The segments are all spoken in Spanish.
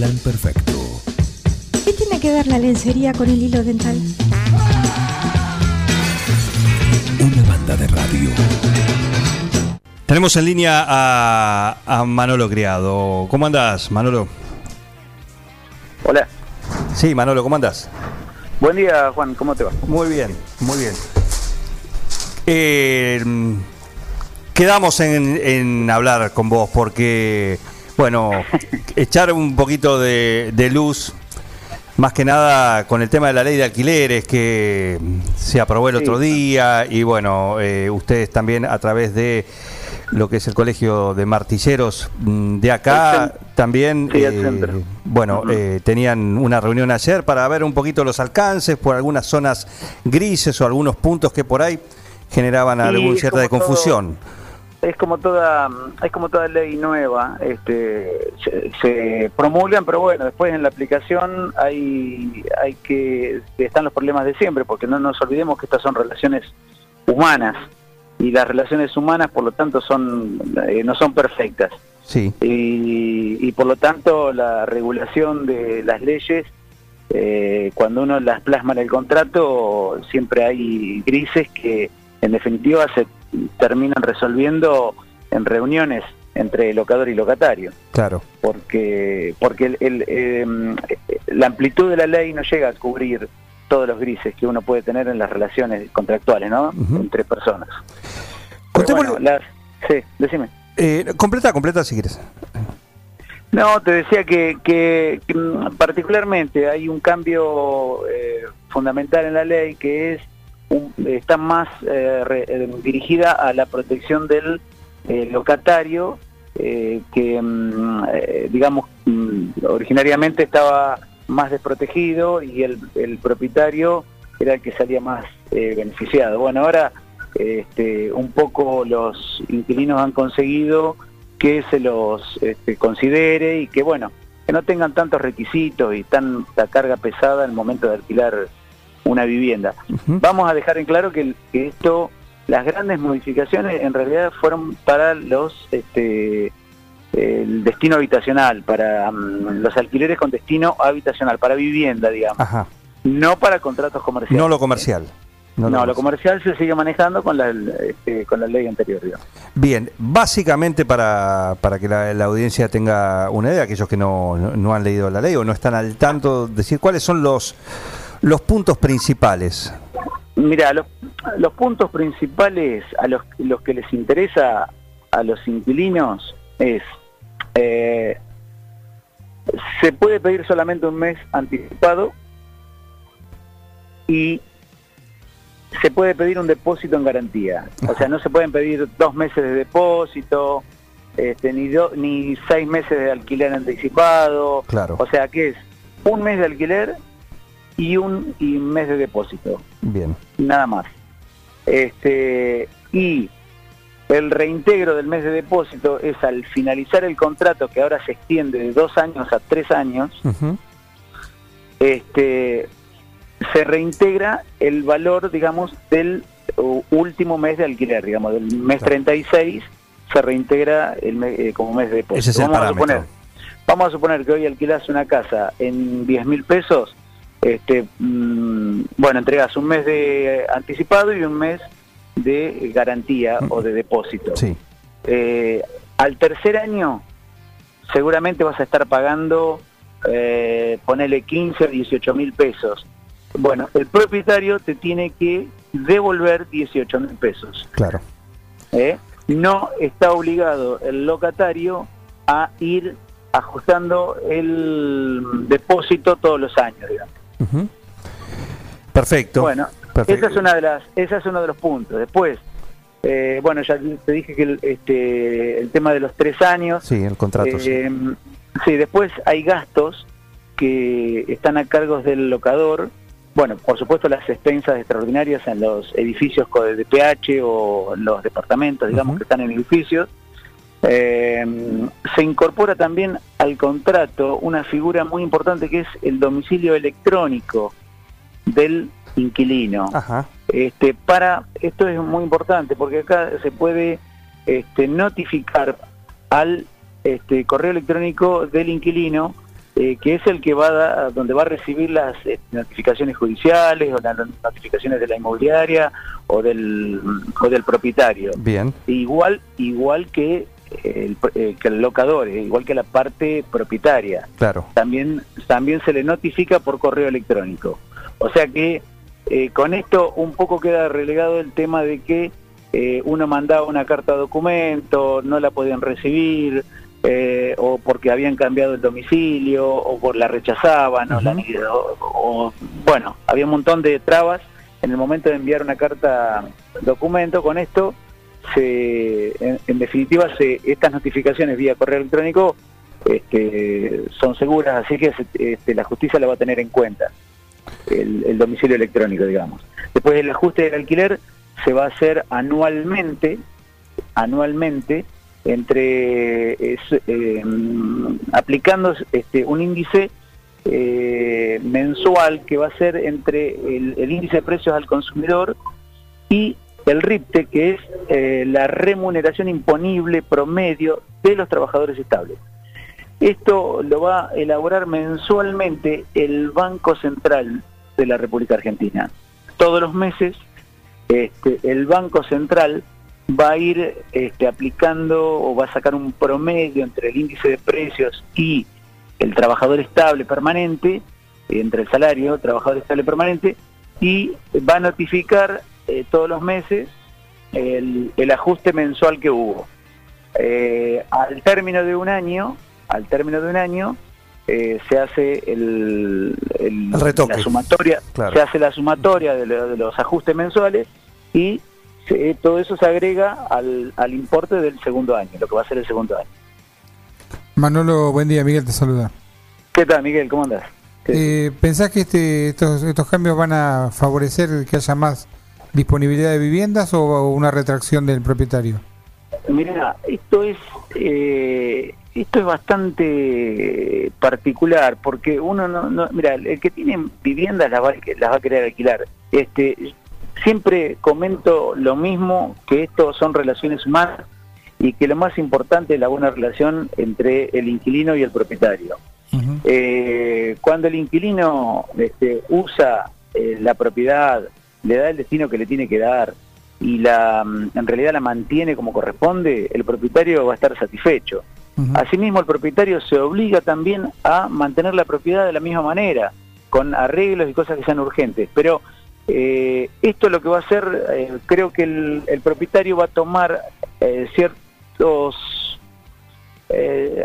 plan perfecto. ¿Qué tiene que ver la lencería con el hilo dental? Una banda de radio. Tenemos en línea a, a Manolo Criado. ¿Cómo andás, Manolo? Hola. Sí, Manolo, ¿cómo andás? Buen día, Juan. ¿Cómo te va? Muy bien, muy bien. Eh, quedamos en, en hablar con vos porque, bueno, echar un poquito de, de luz, más que nada con el tema de la ley de alquileres que se aprobó el otro día y, bueno, eh, ustedes también a través de lo que es el colegio de martilleros mm, de acá también Sí, eh, bueno eh, tenían una reunión ayer para ver un poquito los alcances por algunas zonas grises o algunos puntos que por ahí generaban Sí, alguna cierta de todo- confusión Es como toda, es como toda ley nueva, este, se, se promulgan, pero bueno, después en la aplicación hay, hay que están los problemas de siempre, porque no nos olvidemos que estas son relaciones humanas y las relaciones humanas, por lo tanto, son eh, no son perfectas. Sí. Y, y por lo tanto la regulación de las leyes eh, cuando uno las plasma en el contrato siempre hay grises que en definitiva se terminan resolviendo en reuniones entre locador y locatario. Claro. Porque porque el- el, eh, la amplitud de la ley no llega a cubrir todos los grises que uno puede tener en las relaciones contractuales ¿no? Entre personas. Bueno, las- sí, decime. Eh, completa completa si quieres No, te decía que, que, que, mm, particularmente hay un cambio eh, fundamental en la ley que es está más eh, eh, dirigida a la protección del eh, locatario eh, que, mm, digamos, mm, originariamente estaba más desprotegido y el, propietario era el que salía más beneficiado. Bueno, ahora este, un poco los inquilinos han conseguido que se los este, considere y que, bueno, que no tengan tantos requisitos y tanta carga pesada en el momento de alquilar una vivienda. Vamos a dejar en claro que, que esto, las grandes modificaciones en realidad fueron para los este, el destino habitacional, para mm, los alquileres con destino habitacional, para vivienda, digamos, ajá no para contratos comerciales. no lo comercial No, lo lo comercial se sigue manejando con la, este, con la ley anterior, digamos. Bien, básicamente para, para que la, la audiencia tenga una idea, aquellos que no, no- no han leído la ley o no están al tanto, decir cuáles son los, los puntos principales. Mira, los, los puntos principales a los, los que les interesa a los inquilinos es, eh, se puede pedir solamente un mes anticipado y se puede pedir un depósito en garantía. O sea, no se pueden pedir dos meses de depósito, este, ni, do- ni seis meses de alquiler anticipado. Claro. O sea, que es un mes de alquiler y un, y un mes de depósito Bien, nada más. Este, y el reintegro del mes de depósito es al finalizar el contrato, que ahora se extiende de dos años a tres años, este, se reintegra el valor, digamos, del último mes de alquiler, digamos, del mes Claro. 36 se reintegra el me- eh, como mes de depósito. Ese es el vamos, a suponer, vamos a suponer que hoy alquilas una casa en 10 mil pesos, este, mm, bueno, entregas un mes de anticipado y un mes de garantía o de depósito. sí, Eh, al tercer año seguramente vas a estar pagando, eh, ponele 15 o 18 mil pesos. Bueno, el propietario te tiene que devolver 18 mil pesos. claro. ¿eh? No está obligado el locatario a ir ajustando el depósito todos los años, digamos. Perfecto. Bueno, Perfecto. esa es una de las, esa es uno de los puntos. Después, eh, bueno, ya te dije que el, este, el tema de los tres años. Sí, el contrato. sí. eh, sí, después hay gastos que están a cargo del locador. Bueno, por supuesto las expensas extraordinarias en los edificios de PH o en los departamentos, digamos, que están en edificios. Eh, se incorpora también al contrato una figura muy importante que es el domicilio electrónico del inquilino. Ajá. Este, para esto es muy importante porque acá se puede este, notificar al este, correo electrónico del inquilino eh, que es el que va a, donde va a recibir las eh, notificaciones judiciales o las notificaciones de la inmobiliaria o del, o del propietario. Bien. Igual, igual que el, eh, que el locador, igual que la parte propietaria. Claro. También, también se le notifica por correo electrónico. O sea que con esto un poco queda relegado el tema de que uno mandaba una carta de documento, no la podían recibir, eh, o porque habían cambiado el domicilio, o por la rechazaban, o, la, o, bueno, había un montón de trabas en el momento de enviar una carta documento. Con esto, en, definitiva, estas notificaciones vía correo electrónico este, son seguras, así que este, la justicia la va a tener en cuenta, el, domicilio electrónico, digamos. Después el ajuste del alquiler se va a hacer anualmente, anualmente, entre eh, aplicando este, un índice eh, mensual que va a ser entre el, índice de precios al consumidor y el RIPTE, que es eh, la remuneración imponible promedio de los trabajadores estables. Esto lo va a elaborar mensualmente el Banco Central de la República Argentina. Todos los meses este, el Banco Central va a ir este, aplicando o va a sacar un promedio entre el índice de precios y el trabajador estable permanente, entre el salario, trabajador estable permanente, y va a notificar eh, todos los meses el, ajuste mensual que hubo. Eh, al término de un año, al término de un año, eh, se hace el, la sumatoria, se hace la sumatoria de los ajustes mensuales y todo eso se agrega al, al importe del segundo año, lo que va a ser el segundo año. Manolo, buen día, Miguel te saluda. ¿Qué tal, Miguel? ¿Cómo andas? Eh, ¿Pensás que este, estos, estos cambios van a favorecer que haya más disponibilidad de viviendas o una retracción del propietario? Mira, esto es eh, esto es bastante particular porque uno no, mira, el que tiene viviendas las va, las va a querer alquilar. Este, Siempre comento lo mismo, que esto son relaciones humanas y que lo más importante es la buena relación entre el inquilino y el propietario. Eh, cuando el inquilino este, usa eh, la propiedad, le da el destino que le tiene que dar y la, mm, en realidad la mantiene como corresponde, el propietario va a estar satisfecho. Asimismo, el propietario se obliga también a mantener la propiedad de la misma manera, con arreglos y cosas que sean urgentes. Pero eh, esto lo que va a hacer, eh, creo que el, propietario va a tomar eh, ciertos,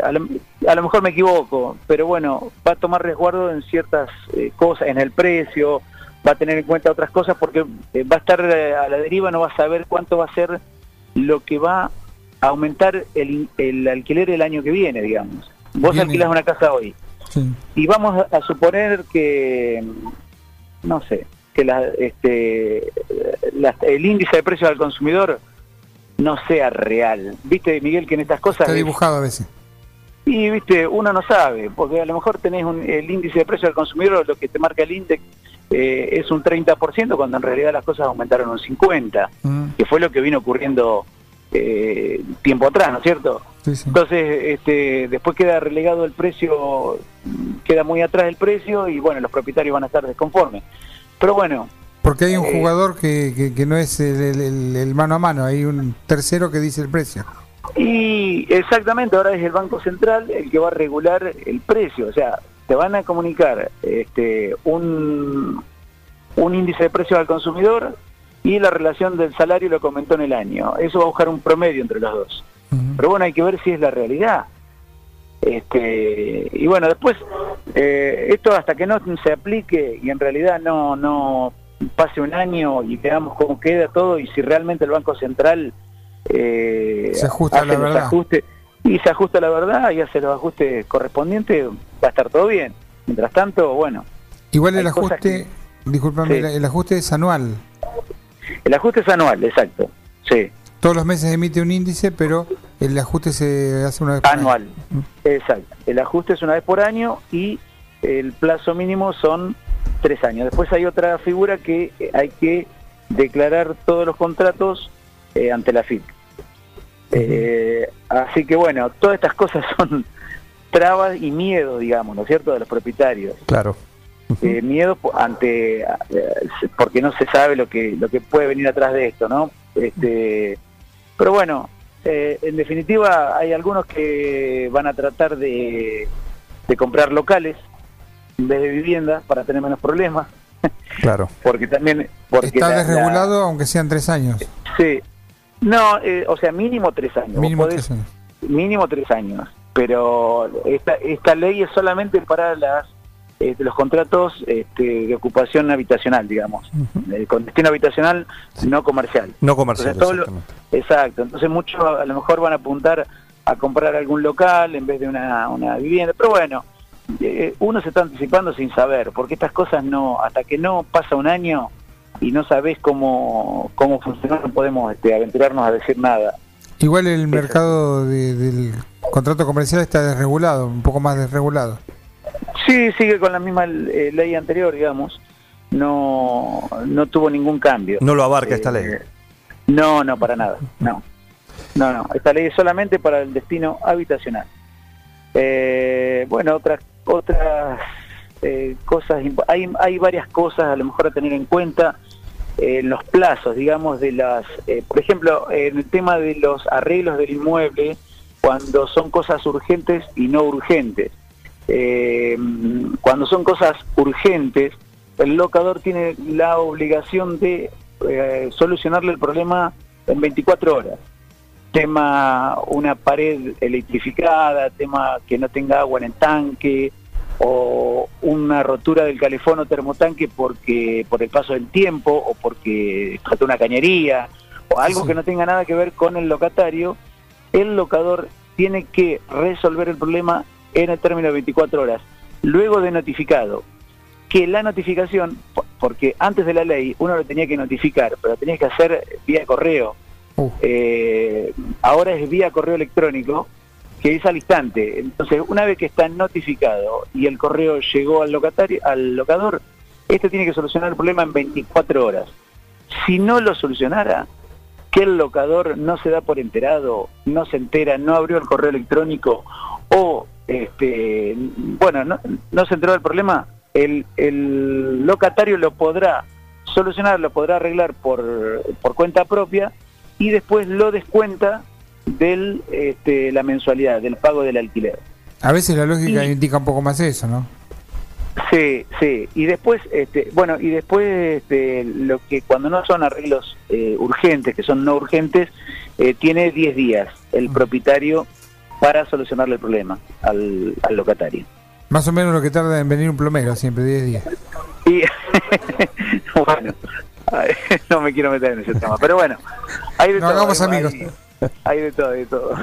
a lo, mejor me equivoco, pero bueno, va a tomar resguardo en ciertas cosas, en el precio, va a tener en cuenta otras cosas porque va a estar a la deriva, no va a saber cuánto va a ser lo que va a aumentar el, alquiler el año que viene, digamos. Vos alquilas una casa hoy. Y vamos a suponer que, no sé, que la, este, el índice de precios al consumidor no sea real. Viste, Miguel, que en estas cosas... Está dibujado a veces. Y, viste, uno no sabe, porque a lo mejor tenés el índice de precios al consumidor, lo que te marca el índice eh, es un 30%, cuando en realidad las cosas aumentaron un 50%, mm. que fue lo que vino ocurriendo eh, tiempo atrás, ¿no es cierto? Entonces, este, después queda relegado el precio, queda muy atrás el precio y bueno, los propietarios van a estar desconformes. Pero bueno. Porque hay un eh, jugador que, que, no es el, mano a mano, hay un tercero que dice el precio. Y exactamente, ahora es el Banco Central el que va a regular el precio. O sea, te van a comunicar este, un, un índice de precios al consumidor y la relación del salario lo comentó en el año. Eso va a buscar un promedio entre los dos. Pero bueno, hay que ver si es la realidad. Este, y bueno, después, eh, esto hasta que no se aplique y en realidad no, no pase un año y veamos cómo queda todo y si realmente el Banco Central eh, se ajusta la verdad. Y se ajusta la verdad y hace los ajustes correspondientes, va a estar todo bien. Mientras tanto, bueno. Igual el ajuste, discúlpame, el ajuste es anual. El ajuste es anual, exacto, sí. Todos los meses emite un índice, pero el ajuste se hace una vez por anual. Año. Mm. Exacto. El ajuste es una vez por año y el plazo mínimo son tres años. Después hay otra figura que hay que declarar todos los contratos eh, ante la FIP. Eh, así que bueno, todas estas cosas son trabas y miedo, digamos, ¿no es cierto?, de los propietarios. Claro. Eh, miedo ante eh, porque no se sabe lo que lo que puede venir atrás de esto no este pero bueno eh, en definitiva hay algunos que van a tratar de, de comprar locales en vez de viviendas para tener menos problemas Claro. porque también porque Está la- la- desregulado aunque sean tres años. sí no eh, o sea mínimo tres años. Mínimo podés- tres años. mínimo tres años. Pero esta esta ley es solamente para las eh, los contratos este, de ocupación habitacional digamos. Eh, con destino habitacional no comercial. No comercial, Entonces, lo- exacto. Entonces muchos a lo mejor van a apuntar a comprar algún local en vez de una, una vivienda. Pero bueno eh, uno se está anticipando sin saber porque estas cosas no hasta que no pasa un año y no sabés cómo cómo funciona no podemos este, aventurarnos a decir nada Igual el mercado de- del contrato comercial está desregulado, un poco más desregulado. Sí, sigue con la misma eh, ley anterior, digamos. No, no tuvo ningún cambio. No lo abarca esta Eh, ley. No, no, para nada. No, no, no. Esta ley es solamente para el destino habitacional. Eh, bueno, otras otras eh, cosas. Hay, hay varias cosas a lo mejor a tener en cuenta eh, los plazos, digamos, de las. eh, por ejemplo, en el tema de los arreglos del inmueble, cuando son cosas urgentes y no urgentes. Eh, cuando son cosas urgentes, el locador tiene la obligación de eh, solucionarle el problema en 24 horas. Tema una pared electrificada, tema que no tenga agua en el tanque, o una rotura del calefón o termotanque porque por el paso del tiempo o porque falta una cañería o algo Sí. que no tenga nada que ver con el locatario, el locador tiene que resolver el problema en el término de 24 horas, luego de notificado. Que la notificación, po- porque antes de la ley uno lo tenía que notificar, pero lo tenías que hacer vía correo. Uh. Eh, ahora es vía correo electrónico, que es al instante. Entonces, una vez que está notificado y el correo llegó al locatario, al locador, este tiene que solucionar el problema en 24 horas. Si no lo solucionara, que el locador no se da por enterado, no se entera, no abrió el correo electrónico o, este, bueno, no, se enteró del problema, el, el locatario lo podrá solucionar, lo podrá arreglar por, por cuenta propia y después lo descuenta del este, la mensualidad, del pago del alquiler. A veces la lógica Y- indica un poco más eso, ¿no? Sí, sí. Y después, este, bueno, y después este, lo que cuando no son arreglos eh, urgentes, que son no urgentes, eh, tiene 10 días el propietario para solucionarle el problema al, al locatario. Más o menos lo que tarda en venir un plomero, siempre 10 días. Y bueno, no me quiero meter en ese tema, pero bueno, hay de No todo. hagamos hay- amigos. Hay de todo, hay de todo.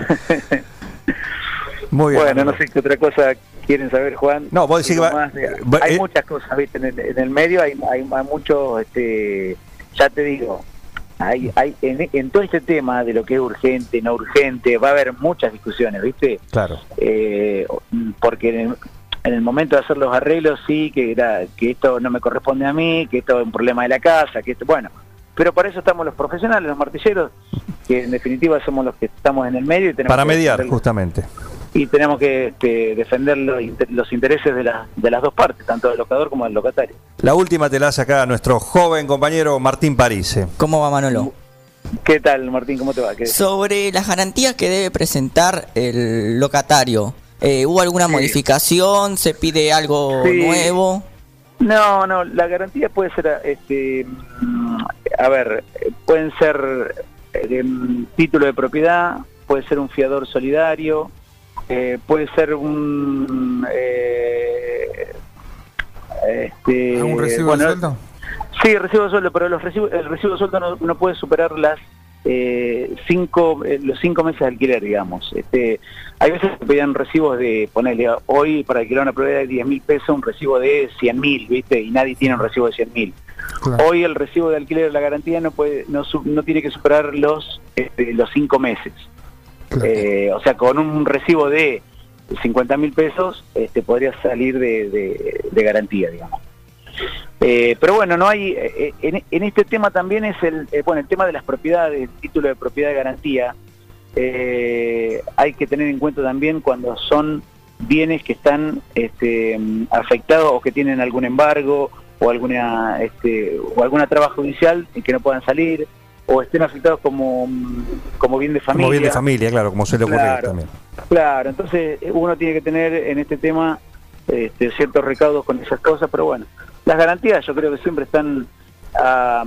Muy bien. Bueno, no sé qué otra cosa quieren saber, Juan. No, vos decís que va- hay eh, muchas cosas, ¿viste? En el, en el medio hay, hay, hay mucho, este, ya te digo, hay, hay en, en todo este tema de lo que es urgente, no urgente, va a haber muchas discusiones, ¿viste? Claro. Eh, porque en el, en el momento de hacer los arreglos sí, que, era, que esto no me corresponde a mí, que esto es un problema de la casa, que esto, bueno, pero para eso estamos los profesionales, los martilleros, que en definitiva somos los que estamos en el medio y tenemos Para mediar, justamente. y tenemos que este, defender los, inter- los intereses de, la- de las dos partes, tanto del locador como del locatario. La última te la hace acá nuestro joven compañero Martín Parise. ¿Cómo va Manolo? ¿Qué tal, Martín? ¿Cómo te va? ¿Qué- Sobre las garantías que debe presentar el locatario, eh, ¿hubo alguna Sí. modificación? ¿Se pide algo Sí. nuevo? No, no, la garantía puede ser, este, a ver, pueden ser eh, mm, título de propiedad, puede ser un fiador solidario, eh, puede ser un... eh, este, ¿Algún recibo bueno, de sueldo? Sí, recibo de sueldo, pero los recibos, el recibo de sueldo no, no puede superar las eh, cinco, eh, los cinco meses de alquiler, digamos. Este, hay veces que pedían recibos de, ponerle hoy para alquilar una propiedad de 10 mil pesos, un recibo de 100 mil, ¿viste? Y nadie tiene un recibo de 100 mil. Claro. Hoy el recibo de alquiler de la garantía no puede, no, no tiene que superar los, este, los cinco meses. Claro. Eh, o sea, con un recibo de 50 mil pesos este, podría salir de, de- de garantía, digamos. Eh, pero bueno, no hay eh, en, en este tema también es el eh, bueno el tema de las propiedades, el título de propiedad de garantía. hay que tener en cuenta también cuando son bienes que están este, afectados o que tienen algún embargo o alguna este, o alguna traba judicial y que no puedan salir o estén afectados como, como bien de familia. Como bien de familia, claro, como suele ocurrir Claro. también. Claro, entonces eh, uno tiene que tener en este tema este, ciertos recaudos con esas cosas, pero bueno, las garantías yo creo que siempre están a,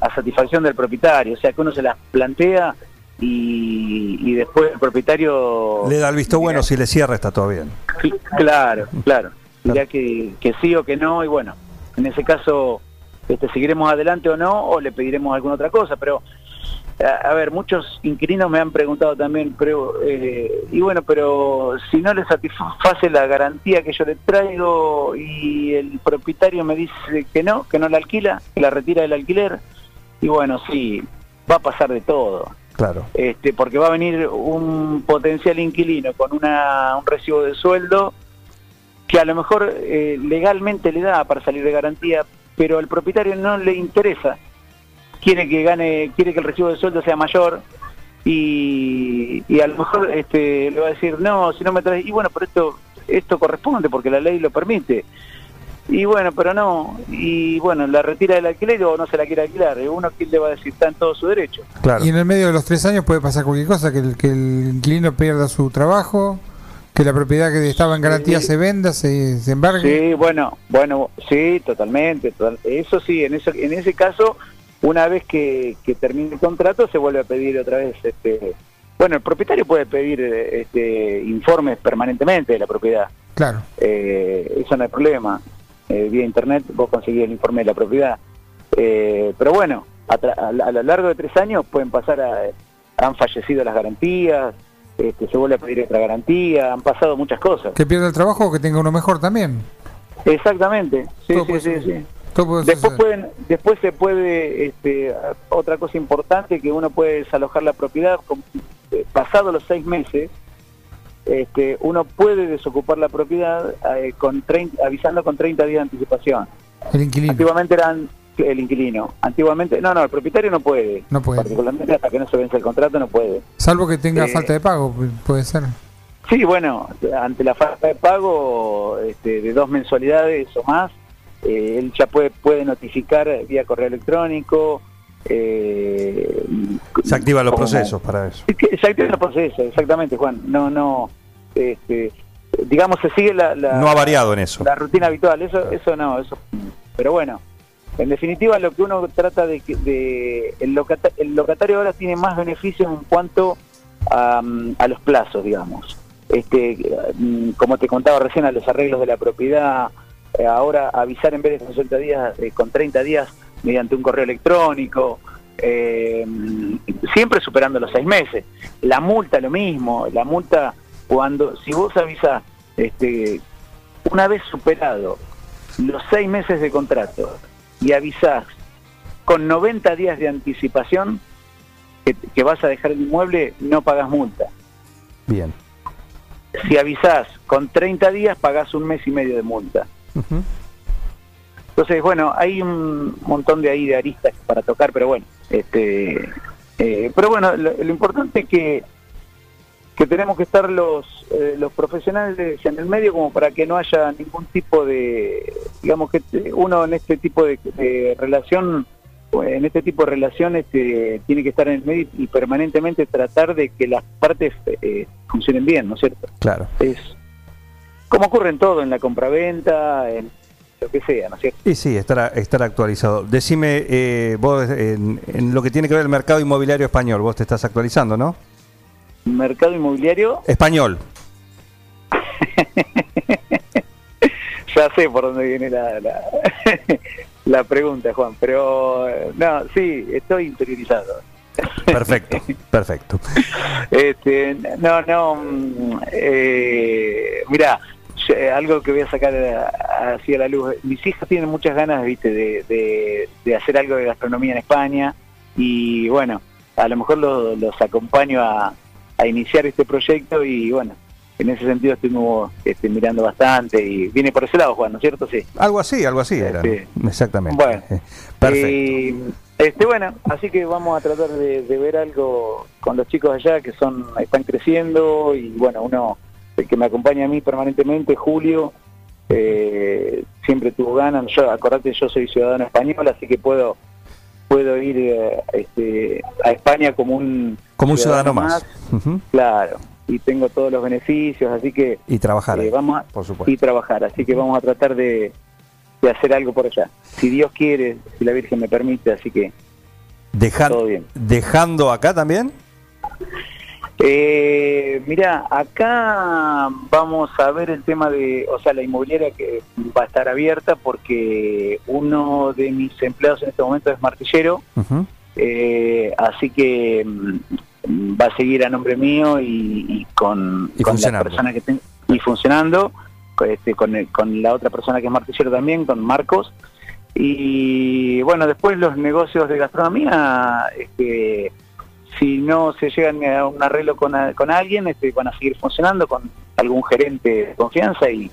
a satisfacción del propietario, o sea que uno se las plantea y, y después el propietario... Le da el visto bueno, si le cierra está todo bien. Cl- Claro, claro. Dirá que, que sí o que no, y bueno, en ese caso este, seguiremos adelante o no, o le pediremos alguna otra cosa, pero a, a ver, muchos inquilinos me han preguntado también, pero eh, y bueno, pero si no le satisface la garantía que yo le traigo y el propietario me dice que no, que no la alquila, que la retira del alquiler, y bueno, sí, va a pasar de todo Claro. este, porque va a venir un potencial inquilino con una, un recibo de sueldo que a lo mejor eh, legalmente le da para salir de garantía, pero al propietario no le interesa. Quiere que gane, quiere que el recibo de sueldo sea mayor y, y a lo mejor este, le va a decir, no, si no me traes, y bueno, pero esto, esto corresponde porque la ley lo permite. Y bueno, pero no, y bueno, la retira del alquiler o no se la quiere alquilar. Uno, ¿quién le va a decir? Está en todo su derecho. Claro. Y en el medio de los tres años puede pasar cualquier cosa, que el, que el inquilino pierda su trabajo, que la propiedad que estaba en garantía Sí. se venda, se, se embargue. Sí, bueno, bueno, sí, totalmente. total- Eso sí, en eso, en ese caso, una vez que, que termine el contrato, se vuelve a pedir otra vez. Este, bueno, el propietario puede pedir este, informes permanentemente de la propiedad. Claro. Eh, eso no hay problema. Eh, vía internet vos conseguís el informe de la propiedad. Eh, pero bueno, a, a lo largo de tres años pueden pasar a... Han fallecido las garantías, este, se vuelve a pedir otra garantía, han pasado muchas cosas. Que pierda el trabajo o que tenga uno mejor también. Exactamente, sí, sí, sí, sí. Después pueden, después se puede, este, otra cosa importante que uno puede desalojar la propiedad con, eh, pasado los seis meses, este, uno puede desocupar la propiedad eh, con 30 avisando con 30 días de anticipación. El inquilino. Antiguamente eran el inquilino, antiguamente, no, no, el propietario no puede, No puede. particularmente hasta que no se vence el contrato no puede. Salvo que tenga Eh, falta de pago, pu- puede ser. Sí, bueno, ante la falta de pago este, de dos mensualidades o más, eh, él ya puede, puede notificar vía correo electrónico. Eh, Se activan los como- procesos para eso. Se activan los procesos, exactamente, Juan. No, no, este, digamos, se sigue la, la- No ha variado en eso. la rutina habitual. Eso, eso no, eso. Pero bueno, en definitiva, lo que uno trata de de, el, locata- locatario ahora tiene más beneficios en cuanto a, mm, los plazos, digamos. Este, mm, como te contaba recién, a los arreglos de la propiedad, eh, ahora avisar en vez de con 60 días, eh, con 30 días mediante un correo electrónico, eh, mm, siempre superando los seis meses. La multa lo mismo, la multa cuando, si vos avisás, este, una vez superado los seis meses de contrato y avisás con 90 días de anticipación que, que vas a dejar el inmueble, no pagas multa. Bien. Si avisás con 30 días, pagás un mes y medio de multa. Entonces, bueno, hay un montón de ahí de aristas para tocar, pero bueno, este, eh, pero bueno, lo, lo importante es que que tenemos que estar los eh, los profesionales en el medio como para que no haya ningún tipo de, digamos que te- uno en este tipo de, de relación, en este tipo de relaciones eh, tiene que estar en el medio y permanentemente tratar de que las partes eh, funcionen bien, ¿no es cierto? Claro. Es como ocurre en todo, en la compraventa, en lo que sea, ¿no es cierto? Y sí, estar, estar actualizado. Decime, eh, vos en, en lo que tiene que ver el mercado inmobiliario español, vos te estás actualizando, ¿no? Mercado inmobiliario, Español. ya sé por dónde viene la, la, la pregunta, Juan, pero eh, no, sí, estoy interiorizado. Perfecto, perfecto. Este, no, no, mm, eh, mira, algo que voy a sacar a- así a la luz. Mis hijas tienen muchas ganas, viste, de, de, de hacer algo de gastronomía en España y bueno, a lo mejor lo- los acompaño a, a iniciar este proyecto y bueno, en ese sentido estuvimos este, mirando bastante y viene por ese lado, Juan, ¿no es cierto? Sí. Algo así, algo así era. Sí. Exactamente. Bueno. Eh, Perfecto. Y, este, bueno, así que vamos a tratar de, de ver algo con los chicos allá que son están creciendo y bueno, uno el que me acompaña a mí permanentemente, Julio, eh, siempre tuvo ganas. Yo, acordate, yo soy ciudadano español, así que puedo puedo ir eh, este, a España como un Como un ciudadano más. Claro, y tengo todos los beneficios, así que Y trabajar, eh, vamos a, por supuesto. y trabajar, así que vamos a tratar de, de hacer algo por allá. Si Dios quiere, si la Virgen me permite, así que todo bien. ¿Dejando acá también? Eh, mira, acá vamos a ver el tema de, o sea, la inmobiliaria que va a estar abierta porque uno de mis empleados en este momento es martillero, eh, así que mm, va a seguir a nombre mío y, y con, Y con la persona que tengo y funcionando, con, este, con, el- con la otra persona que es martillero también, con Marcos. Y bueno, después los negocios de gastronomía, este, si no se llegan a un arreglo con, a- con alguien, este, van a seguir funcionando con algún gerente de confianza y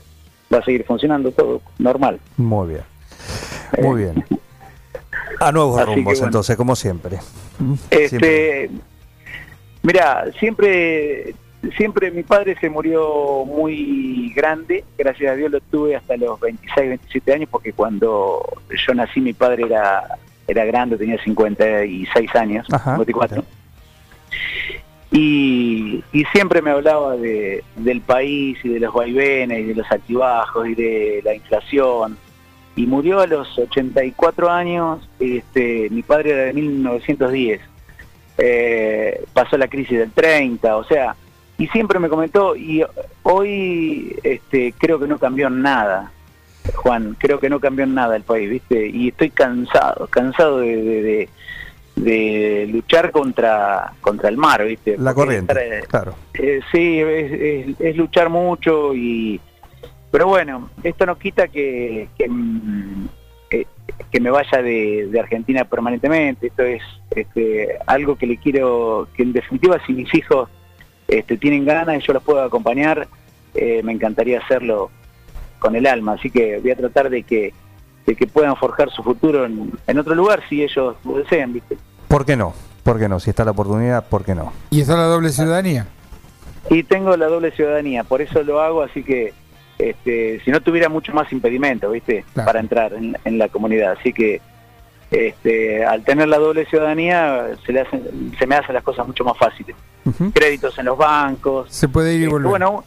va a seguir funcionando todo normal. Muy bien. Muy bien. A nuevos Así rumbos, bueno. entonces, como siempre. Siempre. Este, mira, siempre, siempre mi padre se murió muy grande, gracias a Dios lo tuve hasta los 26, 27 años, porque cuando yo nací mi padre era, era grande, tenía 56 años, Ajá, 54. Y, siempre me hablaba de, del país y de los vaivenes y de los altibajos y de la inflación. Y murió a los 84 años, este, mi padre era de 1910 eh, pasó la crisis del 30, o sea, y siempre me comentó, y hoy este, creo que no cambió nada, Juan, creo que no cambió nada el país, ¿viste? Y estoy cansado, cansado de- de luchar contra, contra el mar, ¿viste? La corriente, estar, eh, claro. eh, sí, es, es- es luchar mucho y... Pero bueno, esto no quita que, que, mm, que- que me vaya de, de Argentina permanentemente. Esto es este, algo que le quiero, que en definitiva si mis hijos este, tienen ganas y yo los puedo acompañar, eh, me encantaría hacerlo con el alma. Así que voy a tratar de que, de que puedan forjar su futuro en, en otro lugar si ellos lo desean, ¿viste? ¿Por qué no? ¿Por qué no? Si está la oportunidad, ¿por qué no? ¿Y está la doble ciudadanía? Y tengo la doble ciudadanía, por eso lo hago, así que este, si no tuviera mucho más impedimento, ¿viste? Claro. Para entrar en, en la comunidad. Así que este, al tener la doble ciudadanía se, le hacen, se me hacen las cosas mucho más fáciles. Créditos en los bancos. Se puede ir y Este, volver. bueno,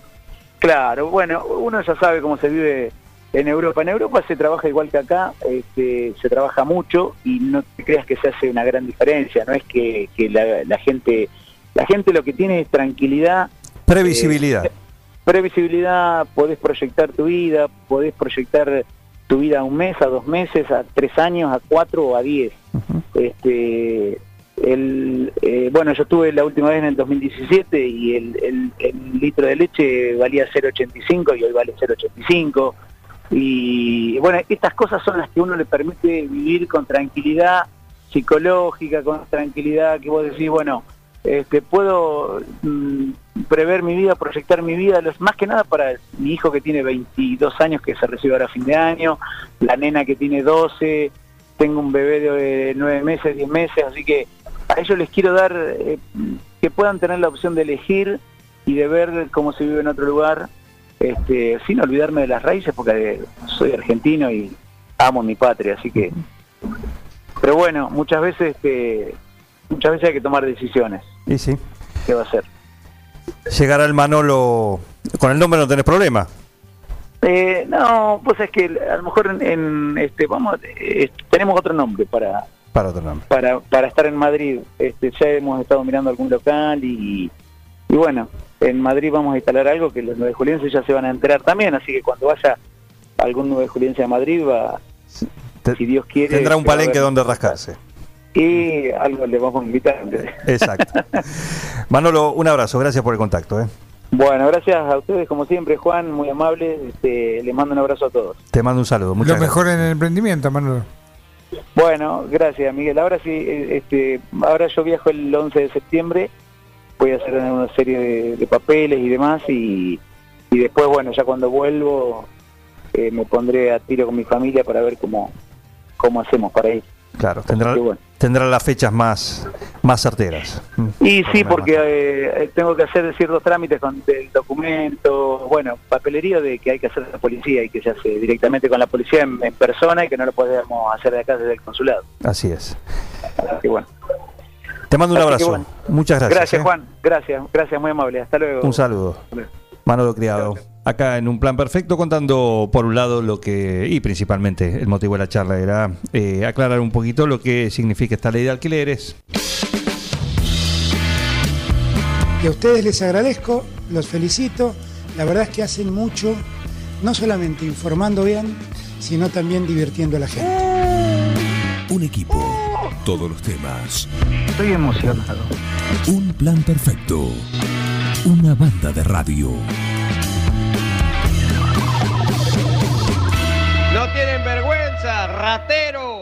claro, bueno, uno ya sabe cómo se vive en Europa. En Europa se trabaja igual que acá, este, se trabaja mucho y no te creas que se hace una gran diferencia. No es que, que la, la gente, la gente lo que tiene es tranquilidad Previsibilidad. eh, previsibilidad, podés proyectar tu vida, podés proyectar tu vida a un mes, a dos meses, a tres años, a cuatro o a diez. Este, el, eh, bueno, yo estuve la última vez en el 2017 y el, el- el litro de leche valía 0,85 y hoy vale 0,85. Y bueno, estas cosas son las que uno le permite vivir con tranquilidad psicológica, con tranquilidad que vos decís, bueno, este, puedo mm, prever mi vida, proyectar mi vida, los, más que nada para mi hijo que tiene 22 años que se recibe ahora a fin de año, la nena que tiene 12, tengo un bebé de 9 meses, 10 meses, así que a ellos les quiero dar eh, que puedan tener la opción de elegir y de ver cómo se vive en otro lugar, este, sin olvidarme de las raíces, porque soy argentino y amo mi patria, así que... Pero bueno, muchas veces, este, muchas veces hay que tomar decisiones. Y sí. ¿Qué va a hacer? Llegará el Manolo. Con el nombre no tenés problema. Eh, no, pues es que a lo mejor en, en, este, vamos, eh, tenemos otro nombre para, Para otro nombre. para, para estar en Madrid. Este, ya hemos estado mirando algún local y, y bueno, en Madrid vamos a instalar algo que los nueve julienses ya se van a enterar también, así que cuando vaya algún nueve juliense a Madrid va, Te- si Dios quiere... tendrá un palenque donde rascarse. Y algo le vamos a invitar. Exacto. Manolo, un abrazo. Gracias por el contacto. ¿eh? Bueno, gracias a ustedes como siempre, Juan, muy amable. Este, les mando un abrazo a todos. Te mando un saludo. Muchas Lo mejor en el emprendimiento, Manolo. Bueno, gracias Miguel. Ahora sí, eh, este, ahora yo viajo el 11 de septiembre, voy a hacer una serie de, de papeles y demás y, y después, bueno, ya cuando vuelvo eh, me pondré a tiro con mi familia para ver cómo, cómo hacemos para ir. Claro, tendrá, bueno. tendrá las fechas más, más certeras. Y sí, porque eh, tengo que hacer ciertos trámites con el documento, bueno, papelería de que hay que hacer la policía y que se hace directamente con la policía en, en persona y que no lo podemos hacer de acá desde el consulado. Así es. Así que bueno. Te mando un Así abrazo. bueno. Muchas gracias. Gracias, ¿eh? Juan. Gracias, gracias, muy amable. Hasta luego. Un saludo. Manolo Criado. Acá en un plan perfecto contando por un lado lo que, y principalmente el motivo de la charla era eh, aclarar un poquito lo que significa esta ley de alquileres. Y a ustedes les agradezco, los felicito. La verdad es que hacen mucho, no solamente informando bien, sino también divirtiendo a la gente. Un equipo, todos los temas. Estoy emocionado. Un plan perfecto. Una banda de radio. No tienen vergüenza, ratero.